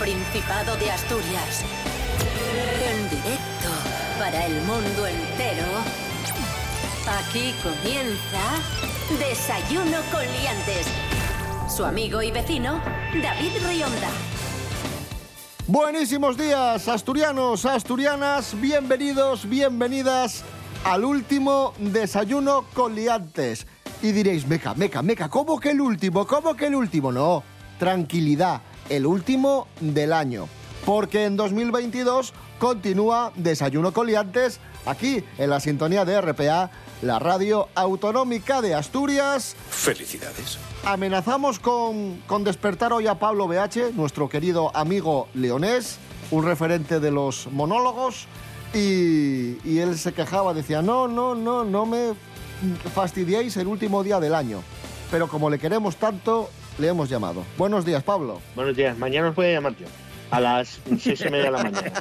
Principado de Asturias. En directo para el mundo entero. Aquí comienza Desayuno con Liantes. Su amigo y vecino, David Rionda. Buenísimos días, asturianos, asturianas, bienvenidos, bienvenidas al último desayuno con liantes. Y diréis, meca, meca, meca, ¿cómo que el último? ¿Cómo que el último? No, tranquilidad, el último del año. Porque en 2022 continúa Desayuno con liantes aquí en la sintonía de RPA, la radio autonómica de Asturias. Felicidades. Amenazamos con, con despertar hoy a Pablo BH, nuestro querido amigo leonés, un referente de los monólogos, y, y él se quejaba, decía, no, no, no, no me fastidiéis el último día del año. Pero como le queremos tanto, le hemos llamado. Buenos días, Pablo. Buenos días, mañana os voy a llamar yo, a las seis y media de la mañana.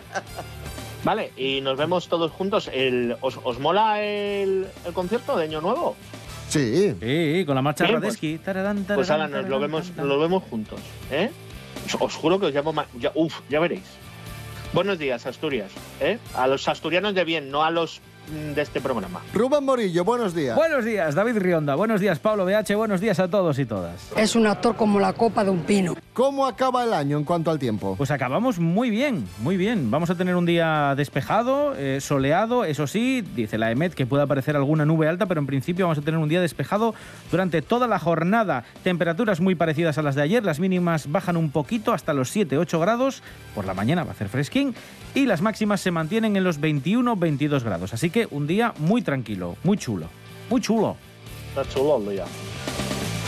Vale, y nos vemos todos juntos. El, ¿os, os mola el, el concierto de Año Nuevo? Sí. Sí, con la marcha Bien, Radesky. Tararán, Pues tararán, ahora nos lo vemos, lo vemos juntos. ¿eh? Os, os juro que os llamo. Ya, uf, ya veréis. Buenos días, Asturias. ¿eh? A los asturianos de bien, no a los de este programa. Rubén Morillo, buenos días. Buenos días, David Rionda. Buenos días, Pablo BH. Buenos días a todos y todas. Es un actor como la copa de un pino. ¿Cómo acaba el año en cuanto al tiempo? Pues acabamos muy bien, muy bien. Vamos a tener un día despejado, eh, soleado, eso sí, dice la EMET que puede aparecer alguna nube alta, pero en principio vamos a tener un día despejado durante toda la jornada. Temperaturas muy parecidas a las de ayer, las mínimas bajan un poquito hasta los 7-8 grados, por la mañana va a hacer fresquín, y las máximas se mantienen en los 21-22 grados. Así que un día muy tranquilo, muy chulo, muy chulo. Está chulo el día.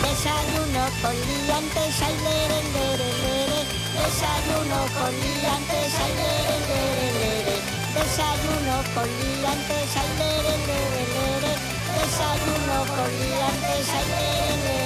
Desayuno con liantes, ay, lere, lere, lere. Desayuno con liantes, ay, lere, lere, lere. Desayuno con liantes, ay, lere, lere, lere. Desayuno con liantes, ay, lere, lere, lere.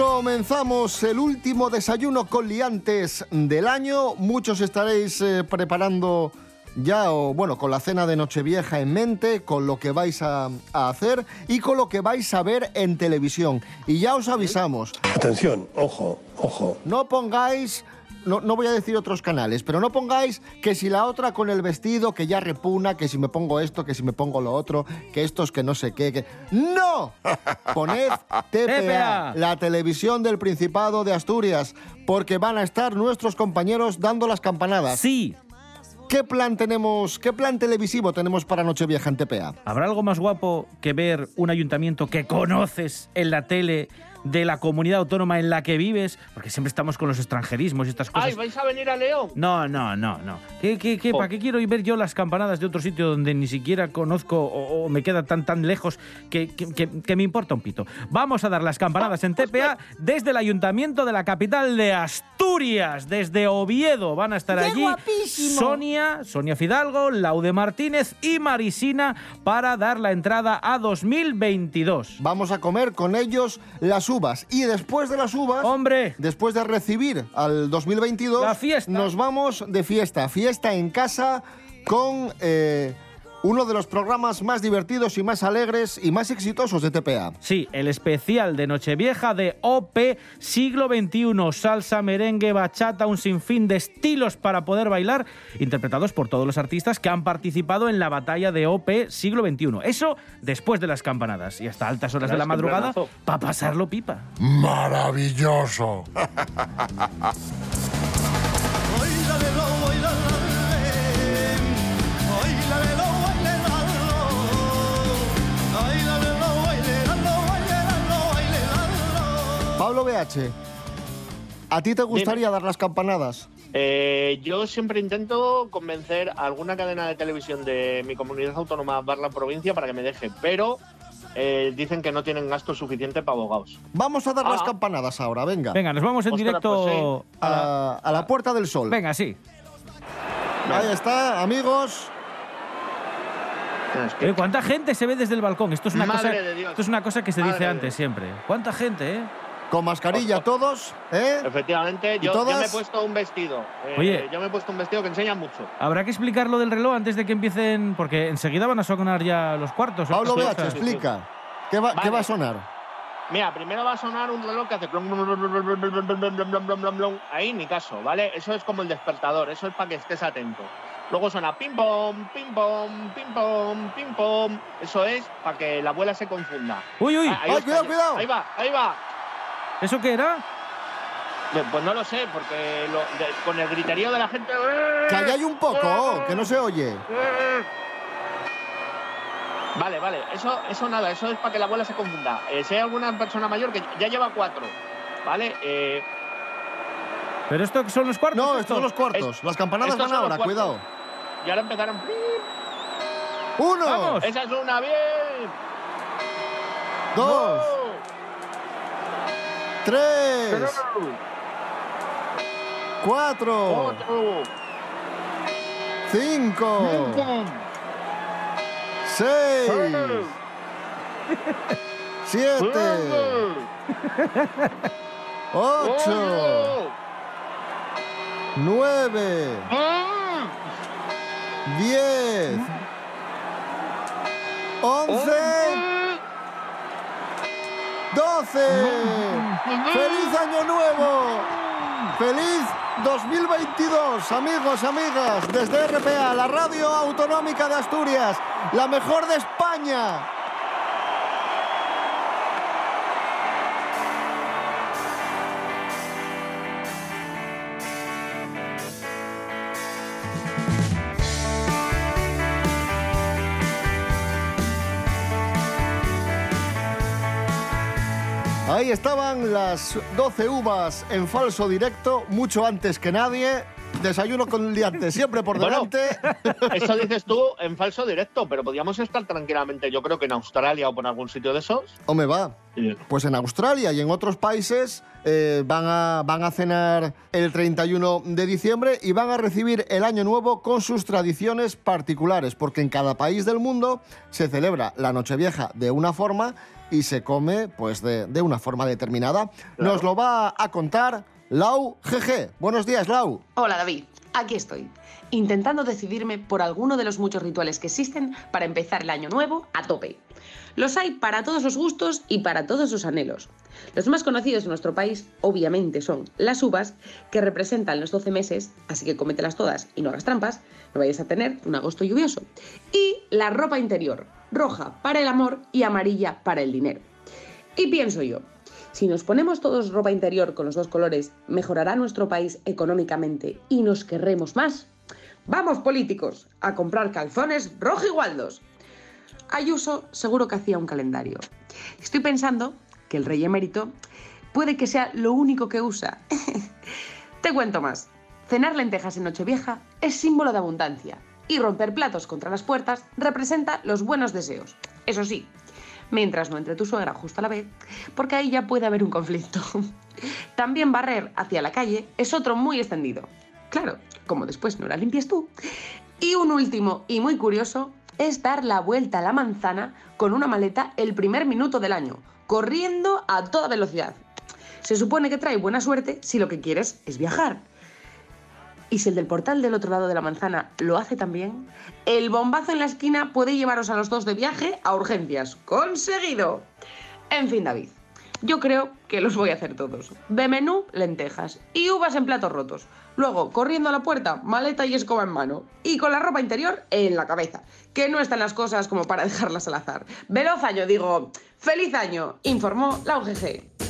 Comenzamos el último desayuno con liantes del año. Muchos estaréis eh, preparando ya, o bueno, con la cena de Nochevieja en mente, con lo que vais a, a hacer y con lo que vais a ver en televisión. Y ya os avisamos, Atención, ojo, ojo. no pongáis, no, no voy a decir otros canales, pero no pongáis que si la otra con el vestido que ya repuna, que si me pongo esto, que si me pongo lo otro, que estos que no sé qué, que... ¡No! Poned TPA, TPA. la televisión del Principado de Asturias, porque van a estar nuestros compañeros dando las campanadas. Sí, ¿Qué plan tenemos, qué plan televisivo tenemos para Nochevieja en TPA? ¿Habrá algo más guapo que ver un ayuntamiento que conoces en la tele de la comunidad autónoma en la que vives? Porque siempre estamos con los extranjerismos y estas cosas. ¡Ay, vais a venir a León! No, no, no, no. ¿Qué, qué, qué, Oh. ¿Para qué quiero ir ver yo las campanadas de otro sitio donde ni siquiera conozco o, o me queda tan tan lejos que, que- que- que me importa un pito? Vamos a dar las campanadas en TPA desde el ayuntamiento de la capital de Asturias, desde Oviedo. Van a estar ¡Qué allí guapísimo! Sonia, Sonia Fidalgo, Laude Martínez y Marisina para dar la entrada a 2022. Vamos a comer con ellos las uvas y después de las uvas... ¡Hombre! Después de recibir al 2022, La fiesta. nos vamos de fiesta. Fiesta en casa con eh, uno de los programas más divertidos y más alegres y más exitosos de TPA. Sí, el especial de Nochevieja de OP siglo XXI, salsa, merengue, bachata, un sinfín de estilos para poder bailar, interpretados por todos los artistas que han participado en la batalla de OP siglo XXI. Eso después de las campanadas y hasta altas horas de la madrugada para pasarlo pipa. Maravilloso. Pablo BH, ¿a ti te gustaría dar las campanadas? Eh, yo siempre intento convencer a alguna cadena de televisión de mi comunidad autónoma barra provincia para que me deje, pero eh, dicen que no tienen gasto suficiente para abogados. Vamos a dar las Ah. campanadas ahora, venga. Venga, nos vamos en Ostras, directo pues A la, a la Puerta del Sol. Venga, sí. Ahí está, amigos. Es que- ¿Cuánta gente se ve desde el balcón? Esto es una, Madre cosa, de Dios. Esto es una cosa que se Madre dice antes siempre. ¿Cuánta gente, eh? con mascarilla todos, ¿eh? Efectivamente, yo, yo, me he puesto un vestido. Eh, Oye, yo me he puesto un vestido que enseña mucho. Habrá que explicar lo del reloj antes de que empiecen, porque enseguida van a sonar ya los cuartos. Pablo Beach, explica. ¿Qué va, vale. ¿Qué va, a sonar? Mira, primero va a sonar un reloj que hace ahí ni caso, ¿vale? Eso es como el despertador, eso es para que estés atento. Luego suena pim pom, pim pom, pim pom, pim pom. Eso es para que la abuela se confunda. Uy, uy, ah, ay, cuidado, cuidado. Ahí va, ahí va. ¿Eso qué era? Eh, Pues no lo sé, porque lo- de- con el griterío de la gente. Calláis un poco, que no se oye. Vale, vale, eso, eso nada, eso es para que la abuela se confunda. Eh, si hay alguna persona mayor que ya lleva cuatro, ¿vale? Eh, ¿Pero esto son los cuartos? No, esto? estos son los cuartos. Las campanadas estos van ahora, cuidado. y ahora empezaron. Uno, Vamos. Esa es una, bien. dos, Tres, cuatro, cinco, seis, siete, ocho, nueve, diez, once, ¡Feliz año nuevo! ¡Feliz 2022! Amigos, amigas, desde RPA, la radio autonómica de Asturias, la mejor de España. Estaban las 12 uvas en falso directo, mucho antes que nadie. Desayuno con liantes, siempre por Bueno. delante. Eso dices tú en falso directo, pero podíamos estar tranquilamente, yo creo que en Australia o por algún sitio de esos. ¿O me va? Pues en Australia y en otros países eh, van, a, van a cenar el 31 de diciembre y van a recibir el año nuevo con sus tradiciones particulares, porque en cada país del mundo se celebra la Nochevieja de una forma y se come pues de, de una forma determinada. Nos lo va a contar Lau GG. Buenos días, Lau. Hola David, aquí estoy, intentando decidirme por alguno de los muchos rituales que existen para empezar el año nuevo a tope. Los hay para todos los gustos y para todos los anhelos. Los más conocidos en nuestro país, obviamente, son las uvas, que representan los 12 meses, así que cómetelas todas y no hagas trampas, no vayas a tener un agosto lluvioso. Y la ropa interior, roja para el amor y amarilla para el dinero. Y pienso yo, si nos ponemos todos ropa interior con los dos colores, ¿mejorará nuestro país económicamente y nos querremos más? Vamos, políticos, a comprar calzones rojo igualdos. Ayuso seguro que hacía un calendario. Estoy pensando que el rey emérito puede que sea lo único que usa. Te cuento más. Cenar lentejas en Nochevieja es símbolo de abundancia y romper platos contra las puertas representa los buenos deseos. Eso sí, mientras no entre tu suegra justo a la vez, porque ahí ya puede haber un conflicto. También barrer hacia la calle es otro muy extendido. Claro, como después no la limpies tú. Y un último y muy curioso es dar la vuelta a la manzana con una maleta el primer minuto del año, corriendo a toda velocidad. Se supone que trae buena suerte si lo que quieres es viajar. Y si el del portal del otro lado de la manzana lo hace también, el bombazo en la esquina puede llevaros a los dos de viaje a urgencias. ¡Conseguido! En fin, David, yo creo que los voy a hacer todos. De menú, lentejas y uvas en platos rotos. Luego, corriendo a la puerta, maleta y escoba en mano. Y con la ropa interior en la cabeza. Que no están las cosas como para dejarlas al azar. Veloz año, digo. ¡Feliz año! Informó la UGG.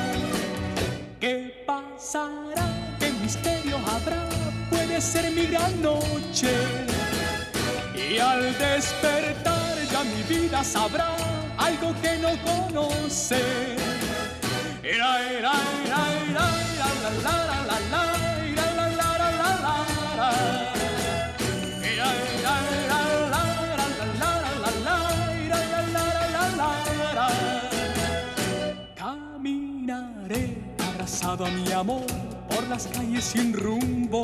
ser mi gran noche. Y al despertar ya mi vida sabrá algo que no conoce. al alá, la la la, la Caminaré abrazado a mi amor por las calles sin rumbo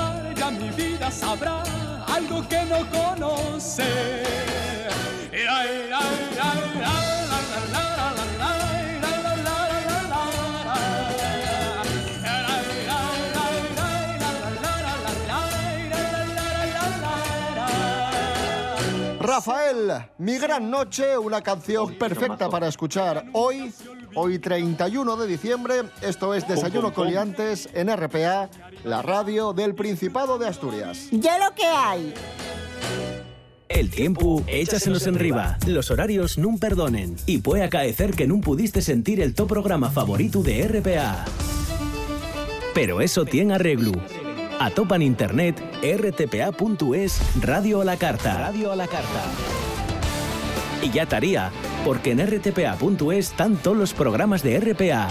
sabrá algo que no conoce. Rafael, Mi Gran Noche, una canción perfecta para escuchar hoy, hoy 31 de diciembre. Esto es Desayuno con Liantes en RPA, la radio del Principado de Asturias. Ya lo que hay. El tiempo échasenos en riba. Los horarios nun perdonen. Y puede acaecer que nun pudiste sentir el top programa favorito de RPA. Pero eso tiene arreglo. Atopan internet rtpa.es Radio a la Carta. Radio a la Carta. Y ya estaría, porque en rtpa.es están todos los programas de RPA.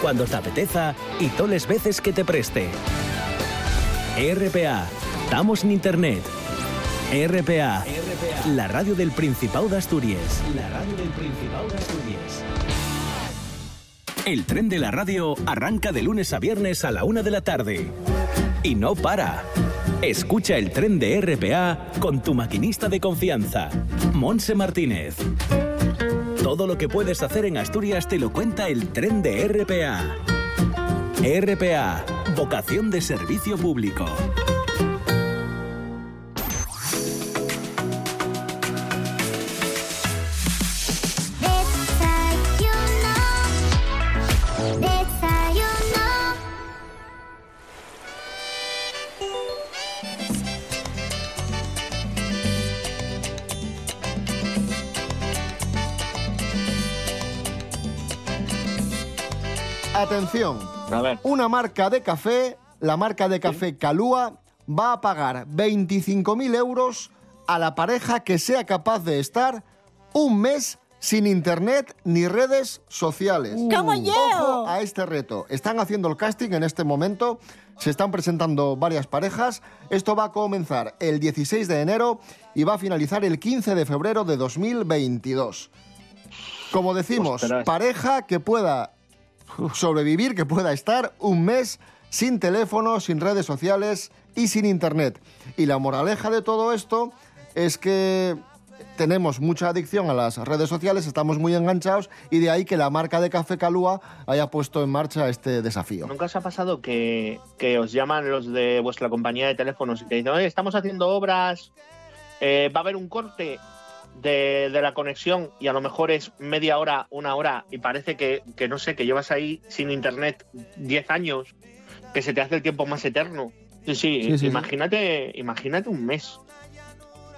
Cuando te apeteza y todas las veces que te preste. RPA. Estamos en internet. RPA. La radio del Principado de Asturias. La radio del Principado de Asturias. El tren de la radio arranca de lunes a viernes a la una de la tarde. Y no para. Escucha el tren de RPA con tu maquinista de confianza, Monse Martínez. Todo lo que puedes hacer en Asturias te lo cuenta el tren de RPA. RPA, vocación de servicio público. Atención, A ver. una marca de café, la marca de café Calúa, va a pagar 25.000 euros a la pareja que sea capaz de estar un mes sin internet ni redes sociales. ¿Cómo yo? Ojo a este reto. Están haciendo el casting en este momento, se están presentando varias parejas. Esto va a comenzar el 16 de enero y va a finalizar el 15 de febrero de 2022. Como decimos, Ostras. pareja que pueda sobrevivir, que pueda estar un mes sin teléfono, sin redes sociales y sin internet. Y la moraleja de todo esto es que tenemos mucha adicción a las redes sociales, estamos muy enganchados y de ahí que la marca de Café Calúa haya puesto en marcha este desafío. ¿Nunca os ha pasado que, os llaman los de vuestra compañía de teléfonos y te dicen, oye, estamos haciendo obras, eh, va a haber un corte de, de la conexión y a lo mejor es media hora, una hora y parece que, que, no sé, que llevas ahí sin internet 10 años, que se te hace el tiempo más eterno? Sí, sí, Sí, sí, imagínate, imagínate un mes.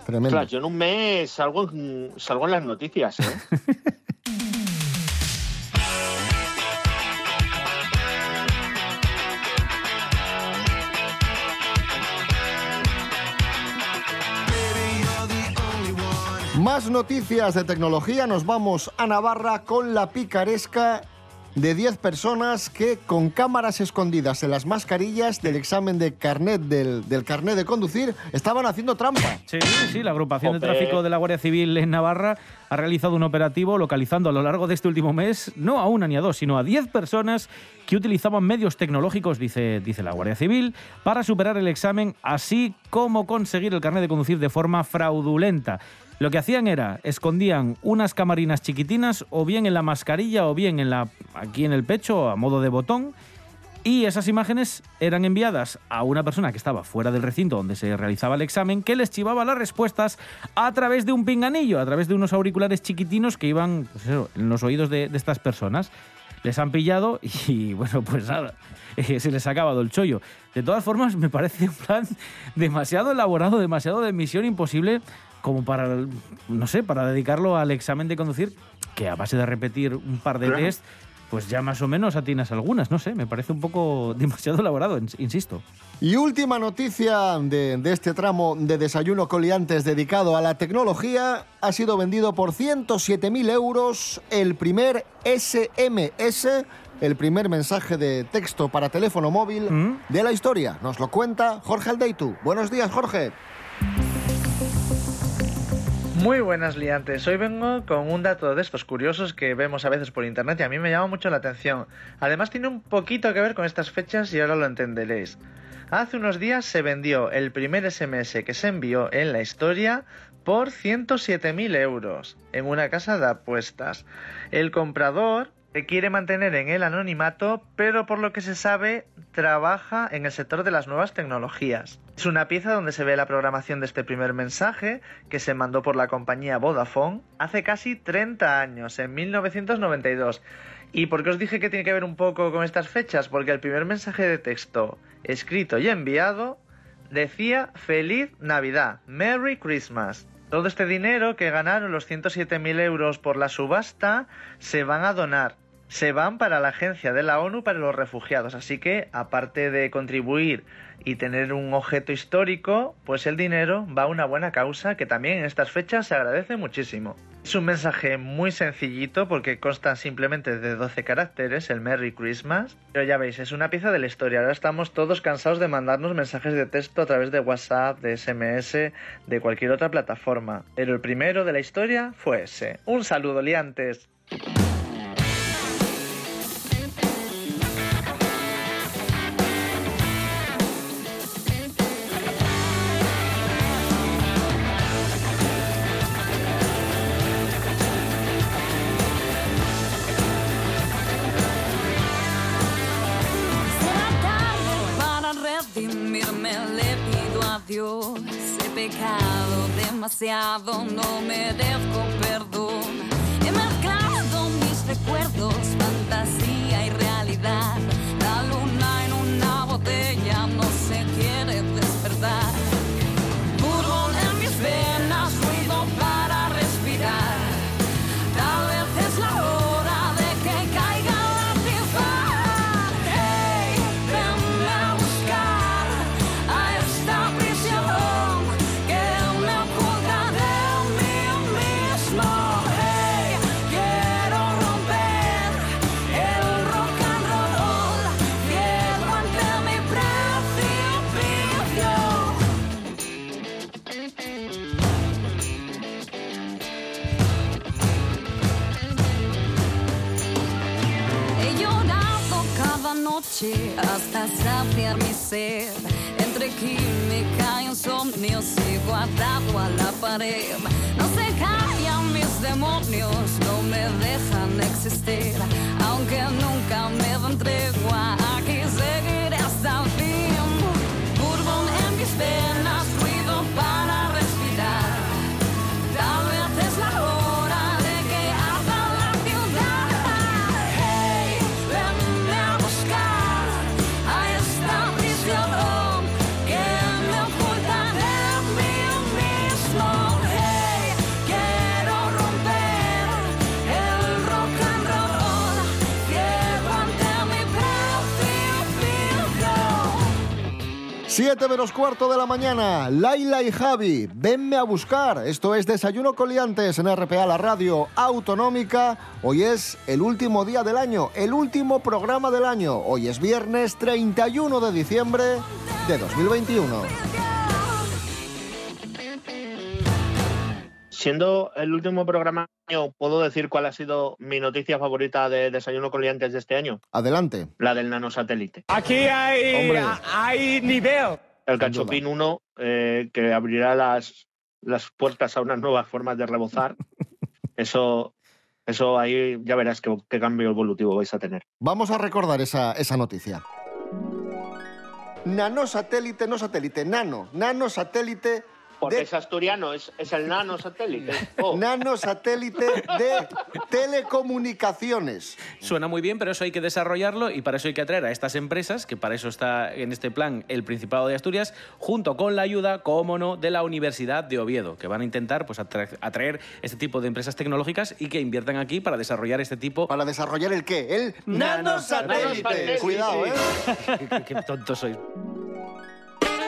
Tremendo. Ostras, yo en un mes salgo salgo en las noticias, ¿eh? Más noticias de tecnología, nos vamos a Navarra con la picaresca de 10 personas que con cámaras escondidas en las mascarillas del examen de carnet del, del carnet de conducir estaban haciendo trampa. Sí, sí, la agrupación de tráfico de la Guardia Civil en Navarra ha realizado un operativo localizando a lo largo de este último mes no a una ni a dos, sino a 10 personas que utilizaban medios tecnológicos, dice, dice la Guardia Civil, para superar el examen, así como conseguir el carnet de conducir de forma fraudulenta. Lo que hacían era, escondían unas camarinas chiquitinas o bien en la mascarilla o bien en la, aquí en el pecho a modo de botón Y esas imágenes eran enviadas a una persona que estaba fuera del recinto donde se realizaba el examen, que les chivaba las respuestas a través de un pinganillo, a través de unos auriculares chiquitinos que iban pues en los oídos de estas personas. Les han pillado y, bueno, pues nada, eh, se les ha acabado el chollo. De todas formas, me parece un plan demasiado elaborado, demasiado de misión imposible como para, no sé, para dedicarlo al examen de conducir, que a base de repetir un par de Claro. test, pues ya más o menos atinas algunas, no sé, me parece un poco demasiado elaborado, ins- insisto. Y última noticia de, de este tramo de desayuno coliantes dedicado a la tecnología. Ha sido vendido por 107.000 euros el primer SMS, el primer mensaje de texto para teléfono móvil de la historia. Nos lo cuenta Jorge Aldeitu. Buenos días, Jorge. Muy buenas liantes, hoy vengo con un dato de estos curiosos que vemos a veces por internet y a mí me llama mucho la atención. Además tiene un poquito que ver con estas fechas y ahora lo entenderéis. Hace unos días se vendió el primer SMS que se envió en la historia por 107.000 euros en una casa de apuestas. El comprador se quiere mantener en el anonimato, pero por lo que se sabe trabaja en el sector de las nuevas tecnologías. Es una pieza donde se ve la programación de este primer mensaje que se mandó por la compañía Vodafone hace casi 30 años, en 1992. ¿Y por qué os dije que tiene que ver un poco con estas fechas? Porque el primer mensaje de texto escrito y enviado decía Feliz Navidad, Merry Christmas. Todo este dinero que ganaron los 107.000 euros por la subasta se van a donar. Se van para la agencia de la ONU para los refugiados. Así que, aparte de contribuir y tener un objeto histórico, pues el dinero va a una buena causa que también en estas fechas se agradece muchísimo. Es un mensaje muy sencillito porque consta simplemente de 12 caracteres, el Merry Christmas. Pero ya veis, es una pieza de la historia. Ahora estamos todos cansados de mandarnos mensajes de texto a través de WhatsApp, de SMS, de cualquier otra plataforma. Pero el primero de la historia fue ese. Un saludo, liantes. No merezco 7 menos cuarto de la mañana, Laila y Javi, venme a buscar. Esto es Desayuno Coliantes en RPA, la radio autonómica. Hoy es el último día del año, el último programa del año. Hoy es viernes 31 de diciembre de 2021. Siendo el último programa ¿puedo decir cuál ha sido mi noticia favorita de Desayuno con Liantes de este año? Adelante. La del nanosatélite. Aquí hay, Hombre. hay nivel. El Cachopín 1, eh, que abrirá las, las puertas a unas nuevas formas de rebozar. Eso, eso ahí ya verás qué, qué cambio evolutivo vais a tener. Vamos a recordar esa, esa noticia. nanosatélite, no satélite, nano, nanosatélite Porque de es asturiano, es, es el nano satélite. Oh. nanosatélite de telecomunicaciones. Suena muy bien, pero eso hay que desarrollarlo y para eso hay que atraer a estas empresas, que para eso está en este plan el Principado de Asturias, junto con la ayuda, como no, de la Universidad de Oviedo, que van a intentar pues, atra- atraer este tipo de empresas tecnológicas y que inviertan aquí para desarrollar este tipo... ¿Para desarrollar el qué? El Nanosatélite. nanosatélite. Cuidado, ¿eh? qué, qué tonto soy.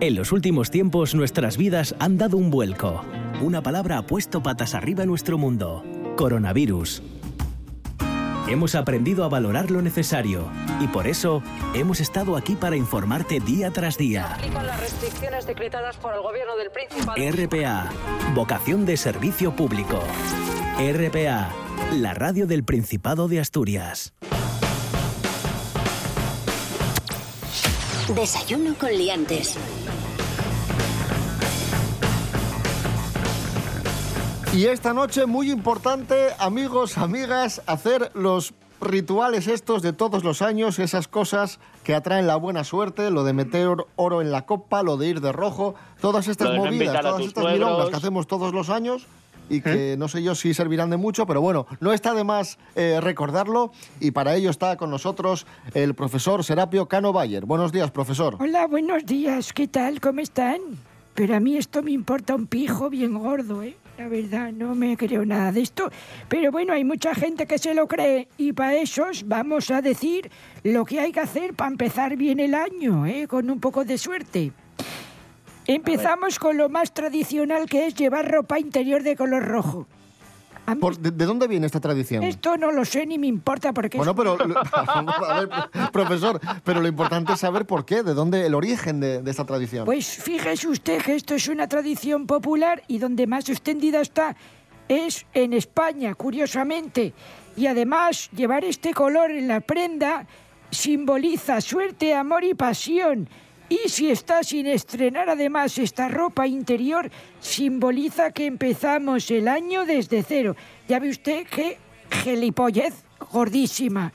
En los últimos tiempos nuestras vidas han dado un vuelco. Una palabra ha puesto patas arriba en nuestro mundo. Coronavirus. Hemos aprendido a valorar lo necesario y por eso hemos estado aquí para informarte día tras día. Las restricciones decretadas por el gobierno del Principado. RPA, vocación de servicio público. RPA, la radio del Principado de Asturias. Desayuno con liantes. Y esta noche, muy importante, amigos, amigas, hacer los rituales estos de todos los años, esas cosas que atraen la buena suerte, lo de meter oro en la copa, lo de ir de rojo, todas estas movidas, todas estas milongas que hacemos todos los años y que no sé yo si servirán de mucho, pero bueno, no está de más eh, recordarlo y para ello está con nosotros el profesor Serapio Cano Bayer. Buenos días, profesor. Hola, buenos días. ¿Qué tal? ¿Cómo están? Pero a mí esto me importa un pijo bien gordo, ¿eh? La verdad, no me creo nada de esto. Pero bueno, hay mucha gente que se lo cree y para esos vamos a decir lo que hay que hacer para empezar bien el año, ¿eh? Con un poco de suerte. Empezamos con lo más tradicional que es llevar ropa interior de color rojo. Por- de, de dónde viene esta tradición? Esto no lo sé ni me importa porque Bueno, es- pero, lo- a ver, profesor, pero lo importante es saber por qué, de dónde el origen de, de esta tradición. Pues fíjese usted que esto es una tradición popular y donde más extendida está es en España, curiosamente. Y además, llevar este color en la prenda simboliza suerte, amor y pasión. Y si está sin estrenar además esta ropa interior, simboliza que empezamos el año desde cero. Ya ve usted qué gilipollez gordísima.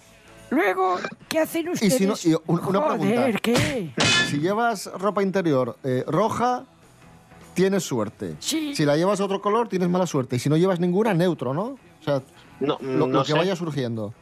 Luego, ¿qué hacen y ustedes? si no, y un- una Joder, pregunta. ¿qué? Si llevas ropa interior eh, roja, tienes suerte. Sí. Si la llevas otro color, tienes mala suerte. Y si no llevas ninguna, neutro, ¿no? O sea, No, lo, no lo que sé. vaya surgiendo.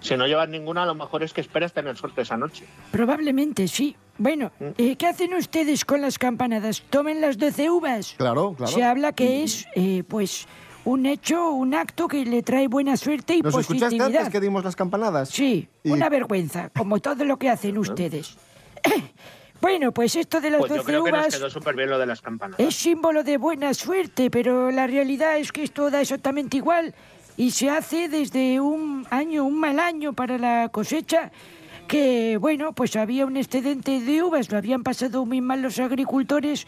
Si no llevas ninguna, a lo mejor es que esperas tener suerte esa noche. Probablemente sí. Bueno, Mm. eh, ¿qué hacen ustedes con las campanadas? ¿Tomen las 12 uvas? Claro, claro. Se habla que es, eh, pues, un hecho, un acto que le trae buena suerte y ¿Nos escuchaste positividad. antes que dimos las campanadas? Sí, Y- una vergüenza, como todo lo que hacen ustedes. bueno, pues esto de las Pues yo 12 creo que nos uvas quedó súper bien lo de las campanas. es símbolo de buena suerte, pero la realidad es que esto da exactamente igual y se hace desde un año, un mal año para la cosecha, que bueno, pues había un excedente de uvas, lo habían pasado muy mal los agricultores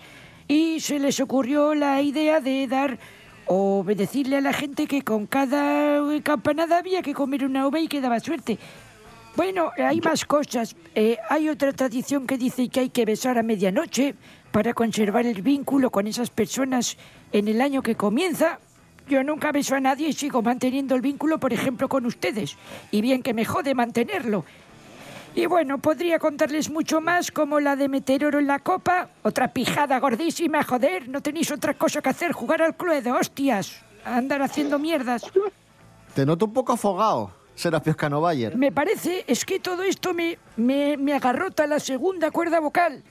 y se les ocurrió la idea de dar o de decirle a la gente que con cada campanada había que comer una uva y que daba suerte. Bueno, hay más cosas. Eh, hay otra tradición que dice que hay que besar a medianoche para conservar el vínculo con esas personas en el año que comienza. Yo nunca beso a nadie y sigo manteniendo el vínculo, por ejemplo, con ustedes. Y bien que me jode mantenerlo. Y bueno, podría contarles mucho más, como la de meter oro en la copa. Otra pijada gordísima, joder. No tenéis otra cosa que hacer, jugar al cluedo, hostias. Andar haciendo mierdas. Te noto un poco afogado, Serapio Cano Bayer. Me parece, es que todo esto me, me, me agarrota la segunda cuerda vocal.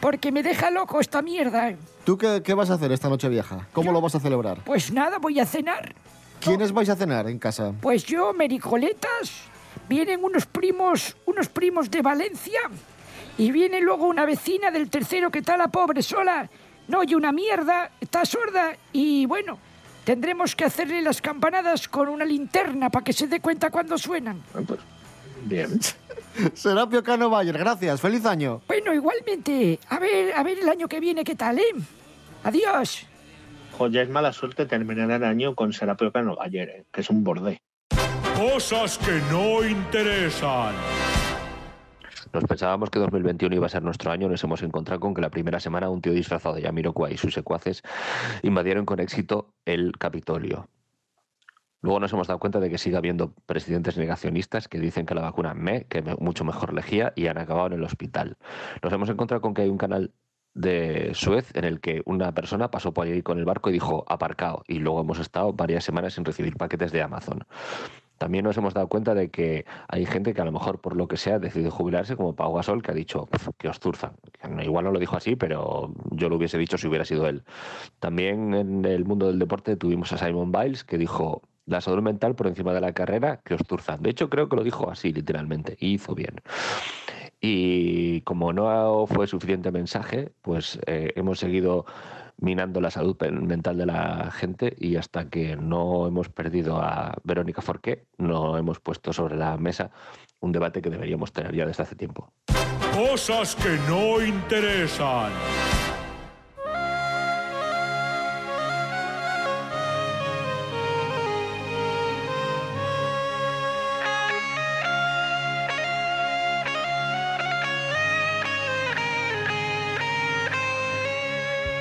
Porque me deja loco esta mierda. ¿Tú qué, qué vas a hacer esta noche vieja? ¿Cómo lo vas a celebrar? Pues nada, voy a cenar. ¿Quiénes vais a cenar en casa? Pues yo, mericoletas, vienen unos primos, unos primos de Valencia. Y viene luego una vecina del tercero que está la pobre sola. No oye una mierda, está sorda. Y bueno, tendremos que hacerle las campanadas con una linterna para que se dé cuenta cuando suenan. Bien. Serapio Cano Bayer, gracias. Feliz año. Bueno, igualmente. A ver, a ver el año que viene qué tal, ¿eh? Adiós. Jo, ya es mala suerte terminar el año con Serapio Cano eh, que es un borde. Cosas que no interesan. Nos pensábamos que 2021 iba a ser nuestro año, nos hemos encontrado con que la primera semana un tío disfrazado de Yamiroquai y sus secuaces invadieron con éxito el Capitolio. Luego nos hemos dado cuenta de que sigue habiendo presidentes negacionistas que dicen que la vacuna me, que mucho mejor lejía y han acabado en el hospital. Nos hemos encontrado con que hay un canal de Suez en el que una persona pasó por ahí con el barco y dijo aparcado y luego hemos estado varias semanas sin recibir paquetes de Amazon. También nos hemos dado cuenta de que hay gente que a lo mejor por lo que sea decide jubilarse, como Pau Gasol, que ha dicho "Pf, que os turzan. Igual no lo dijo así, pero yo lo hubiese dicho si hubiera sido él. También en el mundo del deporte tuvimos a Simon Biles, que dijo la salud mental por encima de la carrera, que os turzan. De hecho, creo que lo dijo así, literalmente, y hizo bien. Y como no fue suficiente mensaje, pues eh, hemos seguido minando la salud mental de la gente y hasta que no hemos perdido a Verónica Forqué, no hemos puesto sobre la mesa un debate que deberíamos tener ya desde hace tiempo. Cosas que no interesan.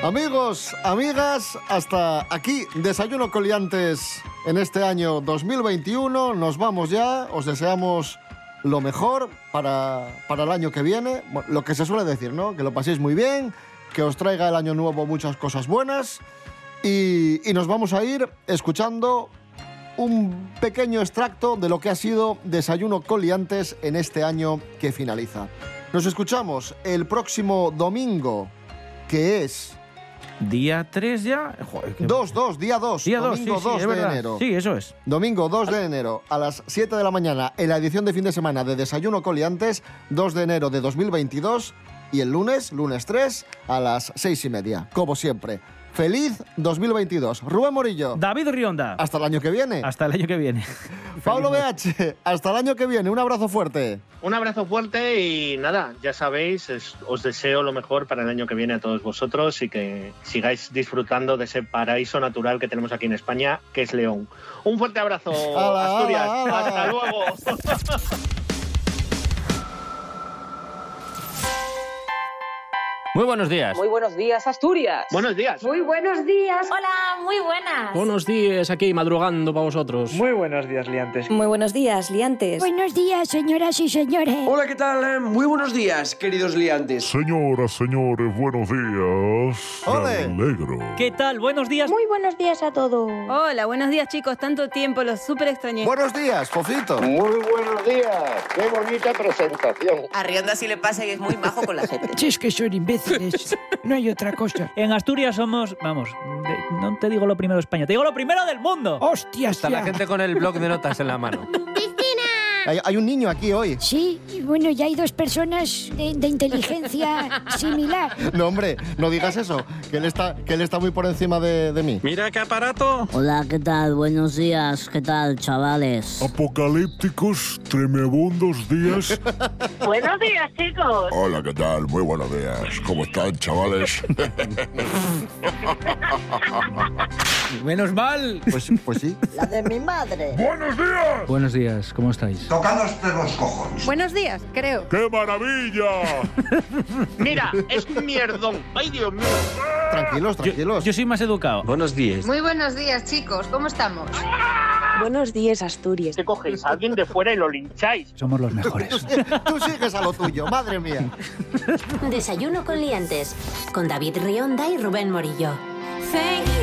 Amigos, amigas, hasta aquí Desayuno Coliantes en este año 2021. Nos vamos ya, os deseamos lo mejor para, para el año que viene. Lo que se suele decir, ¿no? Que lo paséis muy bien, que os traiga el año nuevo muchas cosas buenas. Y, y nos vamos a ir escuchando un pequeño extracto de lo que ha sido Desayuno Coliantes en este año que finaliza. Nos escuchamos el próximo domingo, que es Día 3 ya. Joder, qué- 2, 2, día 2. Día 2, domingo sí, sí, 2 es de enero. Sí, eso es. Domingo 2 de enero a las 7 de la mañana en la edición de fin de semana de Desayuno Coliantes, 2 de enero de 2022. Y el lunes, lunes 3, a las 6 y media, como siempre. Feliz 2022. Rubén Morillo. David Rionda. Hasta el año que viene. Hasta el año que viene. Pablo BH. Hasta el año que viene. Un abrazo fuerte. Un abrazo fuerte y nada, ya sabéis, es- os deseo lo mejor para el año que viene a todos vosotros y que sigáis disfrutando de ese paraíso natural que tenemos aquí en España, que es León. Un fuerte abrazo, Ala, Asturias. ala, ala. Hasta luego. Muy buenos días. Muy buenos días, Asturias. Buenos días. Muy buenos días. Hola, muy buenas. Buenos días, aquí madrugando para vosotros. Muy buenos días, liantes. Muy buenos días, liantes. Buenos días, señoras y señores. Hola, ¿qué tal? Eh, Muy buenos días, queridos liantes. Señoras, señores, buenos días. Ole. Me alegro. ¿Qué tal? Buenos días. Muy buenos días a todos. Hola, buenos días, chicos. Tanto tiempo, los súper extrañé. Buenos días, Fofito. Muy buenos días. Qué bonita presentación. A Rionda sí le pasa y es muy majo con la gente. Es que No hay otra cosa. En Asturias somos, vamos, de- no te digo lo primero de España, te digo lo primero del mundo. ¡Hostias! Está la gente con el bloc de notas en la mano. Hay, hay un niño aquí hoy. Sí, y bueno, ya hay dos personas de, de inteligencia similar. No, hombre, no digas eso, que él está, que él está muy por encima de, de mí. Mira qué aparato. Hola, ¿qué tal? Buenos días. ¿Qué tal, chavales? Apocalípticos, tremebundos días. Buenos días, chicos. Hola, ¿qué tal? Muy buenos días. ¿Cómo están, chavales? Menos mal. Pues, pues sí. La de mi madre. ¡Buenos días! Buenos días, ¿cómo estáis? Tocándote los cojones. Buenos días, creo. ¡Qué maravilla! Mira, es un mierdón. Ay, Dios mío. Tranquilos, tranquilos. Yo soy más educado. Buenos días. Muy buenos días, chicos. ¿Cómo estamos? Buenos días, Asturias. Que cogéis a alguien de fuera y lo lincháis. Somos los mejores. Tú sigues a lo tuyo, madre mía. Desayuno con liantes con David Rionda y Rubén Morillo. Thank